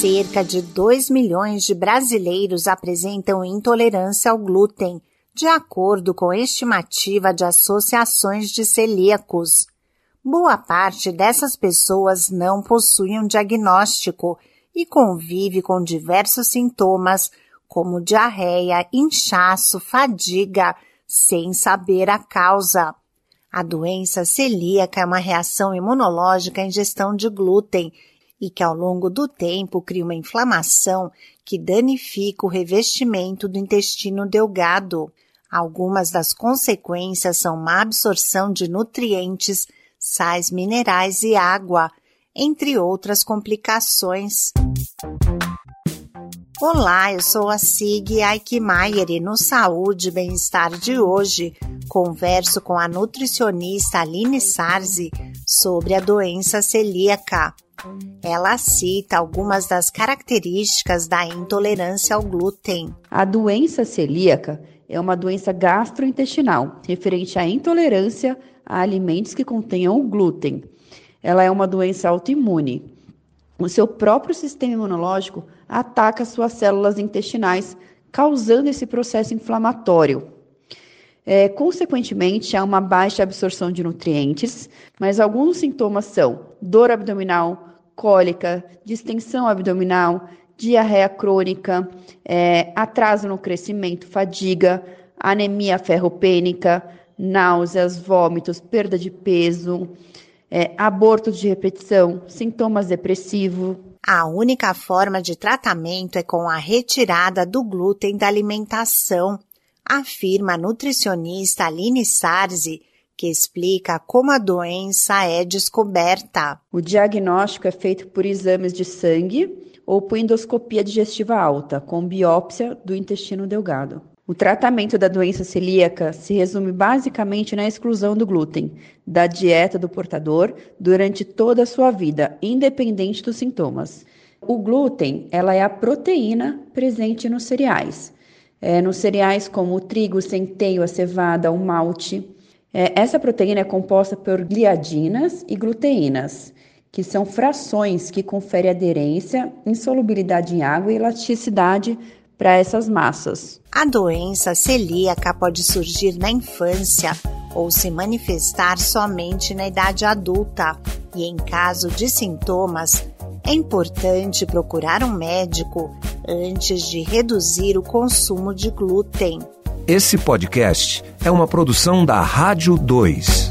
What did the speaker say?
Cerca de 2 milhões de brasileiros apresentam intolerância ao glúten, de acordo com estimativa de associações de celíacos. Boa parte dessas pessoas não possui um diagnóstico e convive com diversos sintomas, como diarreia, inchaço, fadiga, sem saber a causa. A doença celíaca é uma reação imunológica à ingestão de glúten e que ao longo do tempo cria uma inflamação que danifica o revestimento do intestino delgado. Algumas das consequências são má absorção de nutrientes, sais minerais e água, entre outras complicações. Olá, eu sou a Sig Aikmaier e no Saúde e Bem-Estar de hoje converso com a nutricionista Aline Sarzi sobre a doença celíaca. Ela cita algumas das características da intolerância ao glúten. A doença celíaca é uma doença gastrointestinal referente à intolerância a alimentos que contenham o glúten. Ela é uma doença autoimune. O seu próprio sistema imunológico ataca suas células intestinais, causando esse processo inflamatório. É, consequentemente, há uma baixa absorção de nutrientes, mas alguns sintomas são dor abdominal, cólica, distensão abdominal, diarreia crônica, é, atraso no crescimento, fadiga, anemia ferropênica, náuseas, vômitos, perda de peso, é, aborto de repetição, sintomas depressivos, a única forma de tratamento é com a retirada do glúten da alimentação, afirma a nutricionista Aline Sarzi, que explica como a doença é descoberta. O diagnóstico é feito por exames de sangue ou por endoscopia digestiva alta, com biópsia do intestino delgado. O tratamento da doença celíaca se resume basicamente na exclusão do glúten da dieta do portador durante toda a sua vida, independente dos sintomas. O glúten, ela é a proteína presente nos cereais. É, nos cereais como o trigo, o centeio, a cevada, o malte. É, essa proteína é composta por gliadinas e gluteínas, que são frações que conferem aderência, insolubilidade em água e elasticidade para essas massas. A doença celíaca pode surgir na infância ou se manifestar somente na idade adulta, e em caso de sintomas, é importante procurar um médico antes de reduzir o consumo de glúten. Esse podcast é uma produção da Rádio 2.